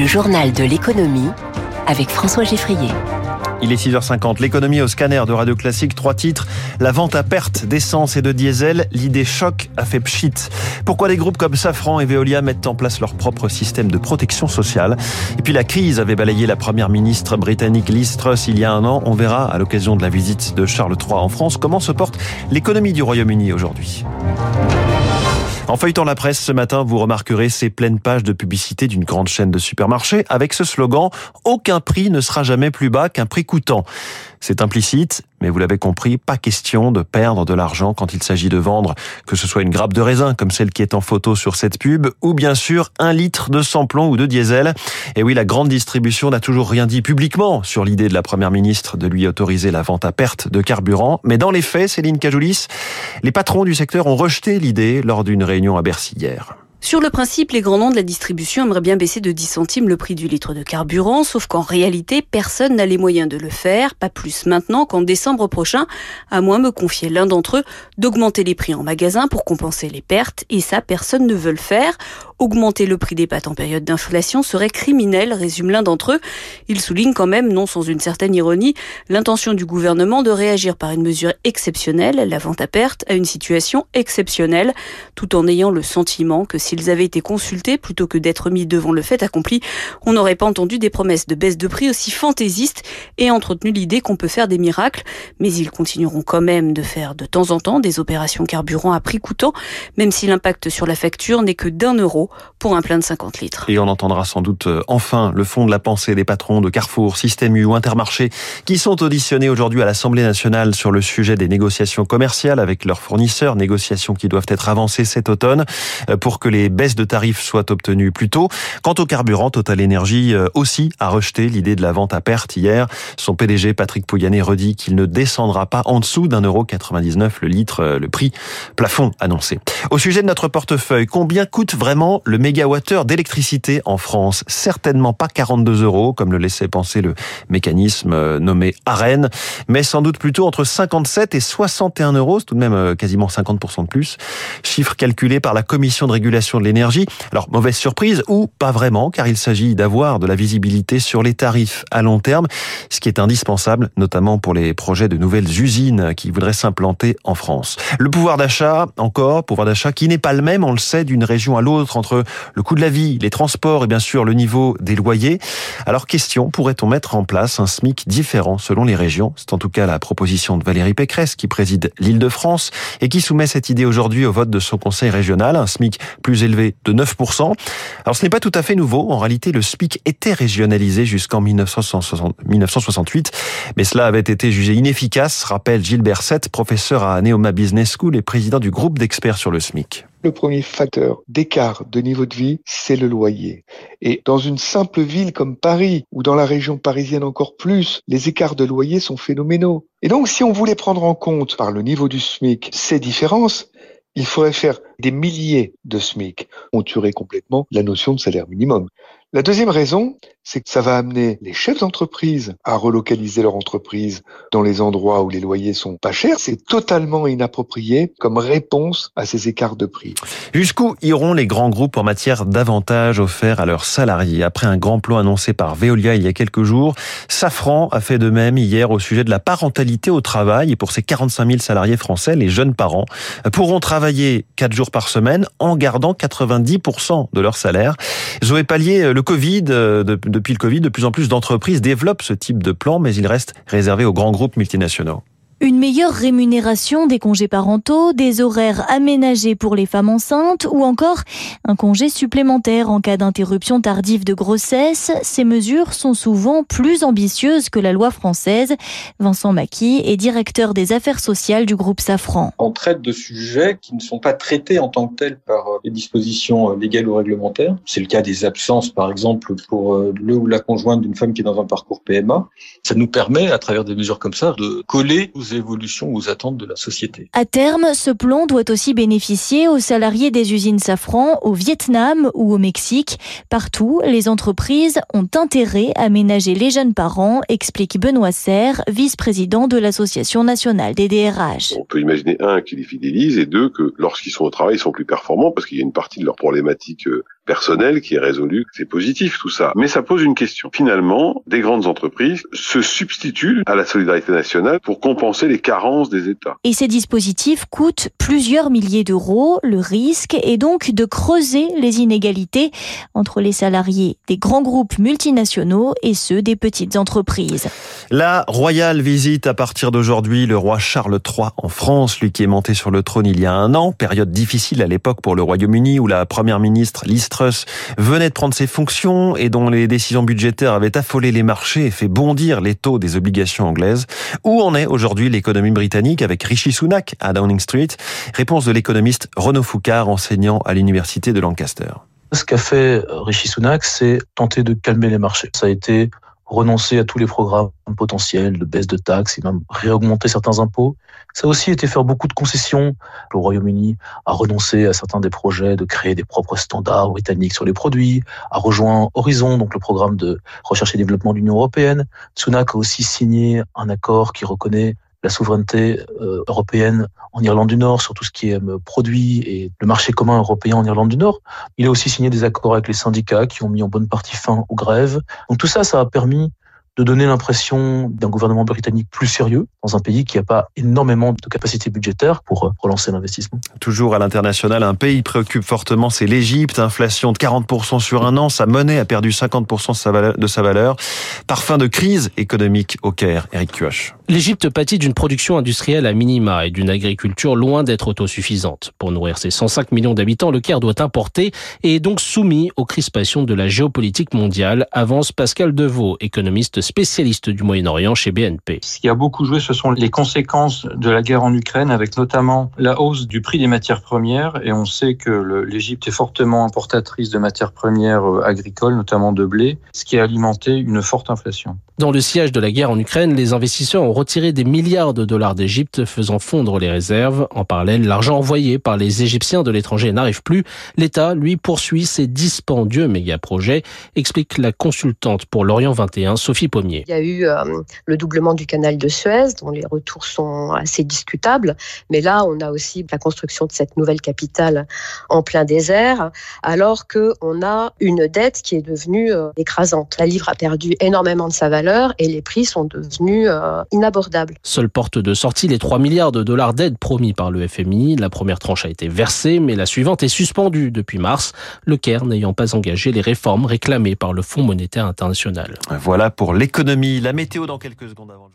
Le journal de l'économie avec François Geffrier. Il est 6h50. L'économie au scanner de Radio Classique. Trois titres. La vente à perte d'essence et de diesel. L'idée choc a fait pchit. Pourquoi des groupes comme Safran et Veolia mettent en place leur propre système de protection sociale? Et puis la crise avait balayé la première ministre britannique Liz Truss il y a un an. On verra à l'occasion de la visite de Charles III en France comment se porte l'économie du Royaume-Uni aujourd'hui. En feuilletant la presse ce matin, vous remarquerez ces pleines pages de publicité d'une grande chaîne de supermarchés avec ce slogan Aucun prix ne sera jamais plus bas qu'un prix coûtant. C'est implicite, mais vous l'avez compris, pas question de perdre de l'argent quand il s'agit de vendre, que ce soit une grappe de raisin comme celle qui est en photo sur cette pub, ou bien sûr un litre de samplon ou de diesel. Et oui, la grande distribution n'a toujours rien dit publiquement sur l'idée de la première ministre de lui autoriser la vente à perte de carburant. Mais dans les faits, Céline Cajoulis, les patrons du secteur ont rejeté l'idée lors d'une réunion à Bercy hier. Sur le principe, les grands noms de la distribution aimeraient bien baisser de 10 centimes le prix du litre de carburant, sauf qu'en réalité, personne n'a les moyens de le faire, pas plus maintenant qu'en décembre prochain, à moins me confier l'un d'entre eux d'augmenter les prix en magasin pour compenser les pertes, et ça, personne ne veut le faire. Augmenter le prix des pâtes en période d'inflation serait criminel, résume l'un d'entre eux. Il souligne quand même, non sans une certaine ironie, l'intention du gouvernement de réagir par une mesure exceptionnelle, la vente à perte, à une situation exceptionnelle, tout en ayant le sentiment que s'ils avaient été consultés plutôt que d'être mis devant le fait accompli, on n'aurait pas entendu des promesses de baisse de prix aussi fantaisistes et entretenu l'idée qu'on peut faire des miracles, mais ils continueront quand même de faire de temps en temps des opérations carburant à prix coûtant, même si l'impact sur la facture n'est que d'un euro pour un plein de 50 litres. Et on entendra sans doute euh, enfin le fond de la pensée des patrons de Carrefour, Système U ou Intermarché qui sont auditionnés aujourd'hui à l'Assemblée nationale sur le sujet des négociations commerciales avec leurs fournisseurs, négociations qui doivent être avancées cet automne euh, pour que les baisses de tarifs soient obtenues plus tôt. Quant au carburant, Total Energy euh, aussi a rejeté l'idée de la vente à perte hier. Son PDG Patrick Pouyanné redit qu'il ne descendra pas en dessous d'un euro 99 le litre, le prix plafond annoncé. Au sujet de notre portefeuille, combien coûte vraiment le mégawattheure d'électricité en France? Certainement pas 42 euros, comme le laissait penser le mécanisme euh, nommé AREN, mais sans doute plutôt entre 57 et 61 euros, c'est tout de même euh, quasiment 50% de plus. Chiffre calculé par la Commission de régulation de l'énergie. Alors, mauvaise surprise ou pas vraiment, car il s'agit d'avoir de la visibilité sur les tarifs à long terme, ce qui est indispensable, notamment pour les projets de nouvelles usines qui voudraient s'implanter en France. Le pouvoir d'achat, encore, pouvoir d'achat qui n'est pas le même, on le sait, d'une région à l'autre entre le coût de la vie, les transports et bien sûr le niveau des loyers. Alors question, pourrait-on mettre en place un SMIC différent selon les régions? C'est en tout cas la proposition de Valérie Pécresse qui préside l'Île-de-France et qui soumet cette idée aujourd'hui au vote de son conseil régional, un SMIC plus élevé de 9%. Alors ce n'est pas tout à fait nouveau, en réalité le SMIC était régionalisé jusqu'en 1968, mais cela avait été jugé inefficace, rappelle Gilbert Sett, professeur à Neoma Business School et président du groupe d'experts sur le SMIC. Le premier facteur d'écart de niveau de vie, c'est le loyer. Et dans une simple ville comme Paris, ou dans la région parisienne encore plus, les écarts de loyer sont phénoménaux. Et donc, si on voulait prendre en compte par le niveau du SMIC ces différences, il faudrait faire des milliers de SMIC. On tuerait complètement la notion de salaire minimum. La deuxième raison, c'est que ça va amener les chefs d'entreprise à relocaliser leur entreprise dans les endroits où les loyers sont pas chers. C'est totalement inapproprié comme réponse à ces écarts de prix. Jusqu'où iront les grands groupes en matière d'avantages offerts à leurs salariés? Après un grand plan annoncé par Veolia il y a quelques jours, Safran a fait de même hier au sujet de la parentalité au travail. Pour ses 45 000 salariés français, les jeunes parents pourront travailler 4 jours par semaine en gardant 90% de leur salaire. Zoé Pallier, Euh, depuis le Covid, de plus en plus d'entreprises développent ce type de plan, mais il reste réservé aux grands groupes multinationaux. Une meilleure rémunération des congés parentaux, des horaires aménagés pour les femmes enceintes ou encore un congé supplémentaire en cas d'interruption tardive de grossesse. Ces mesures sont souvent plus ambitieuses que la loi française. Vincent Maquis est directeur des affaires sociales du groupe Safran. On traite de sujets qui ne sont pas traités en tant que tels par euh, les dispositions euh, légales ou réglementaires. C'est le cas des absences, par exemple, pour euh, le ou la conjointe d'une femme qui est dans un parcours PMA. Ça nous permet, à travers des mesures comme ça, de coller évolutions, aux attentes de la société. À terme, ce plan doit aussi bénéficier aux salariés des usines Safran au Vietnam ou au Mexique. Partout, les entreprises ont intérêt à ménager les jeunes parents, explique Benoît Serre, vice-président de l'Association nationale des DRH. On peut imaginer, un, qu'ils les fidélisent et deux, que lorsqu'ils sont au travail, ils sont plus performants parce qu'il y a une partie de leur problématique euh, personnel qui est résolu. C'est positif tout ça. Mais ça pose une question. Finalement, des grandes entreprises se substituent à la solidarité nationale pour compenser les carences des États. Et ces dispositifs coûtent plusieurs milliers d'euros. Le risque est donc de creuser les inégalités entre les salariés des grands groupes multinationaux et ceux des petites entreprises. La royale visite à partir d'aujourd'hui le roi Charles III en France, lui qui est monté sur le trône il y a un an, période difficile à l'époque pour le Royaume-Uni où la première ministre Liz Venait de prendre ses fonctions et dont les décisions budgétaires avaient affolé les marchés et fait bondir les taux des obligations anglaises. Où en est aujourd'hui l'économie britannique avec Rishi Sunak à Downing Street? Réponse de l'économiste Renaud Foucard, enseignant à l'université de Lancaster. Ce qu'a fait Rishi Sunak, c'est tenter de calmer les marchés. Ça a été renoncer à tous les programmes potentiels de baisse de taxes et même réaugmenter certains impôts. Ça a aussi été faire beaucoup de concessions. Le Royaume-Uni a renoncé à certains des projets de créer des propres standards britanniques sur les produits, a rejoint Horizon, donc le programme de recherche et développement de l'Union européenne. Sunak a aussi signé un accord qui reconnaît la souveraineté euh, européenne en Irlande du Nord sur tout ce qui est euh, produit et le marché commun européen en Irlande du Nord. Il a aussi signé des accords avec les syndicats qui ont mis en bonne partie fin aux grèves. Donc tout ça, ça a permis de donner l'impression d'un gouvernement britannique plus sérieux dans un pays qui n'a pas énormément de capacité budgétaire pour euh, relancer l'investissement. Toujours à l'international, un pays préoccupe fortement, c'est l'Égypte. Inflation de 40% sur un an, sa monnaie a perdu 50% de sa valeur. Parfum de crise économique au Caire, Eric Kioch. L'Égypte pâtit d'une production industrielle à minima et d'une agriculture loin d'être autosuffisante. Pour nourrir ses 105 millions d'habitants, le Caire doit importer et est donc soumis aux crispations de la géopolitique mondiale, avance Pascal Deveau, économiste spécialiste du Moyen-Orient chez BNP. Ce qui a beaucoup joué, ce sont les conséquences de la guerre en Ukraine, avec notamment la hausse du prix des matières premières. Et on sait que l'Égypte est fortement importatrice de matières premières euh, agricoles, notamment de blé, ce qui a alimenté une forte inflation. Dans le siège de la guerre en Ukraine, les investisseurs ont retiré des milliards de dollars d'Égypte, faisant fondre les réserves. En parallèle, l'argent envoyé par les Égyptiens de l'étranger n'arrive plus. L'État, lui, poursuit ses dispendieux méga-projets, explique la consultante pour l'Orient 21, Sophie il y a eu euh, le doublement du canal de Suez, dont les retours sont assez discutables. Mais là, on a aussi la construction de cette nouvelle capitale en plein désert, alors qu'on a une dette qui est devenue euh, écrasante. La livre a perdu énormément de sa valeur et les prix sont devenus euh, inabordables. Seule porte de sortie, les 3 milliards de dollars d'aide promis par le FMI. La première tranche a été versée, mais la suivante est suspendue depuis mars, le Caire n'ayant pas engagé les réformes réclamées par le Fonds monétaire international. Voilà pour l'économie. La météo dans quelques secondes avant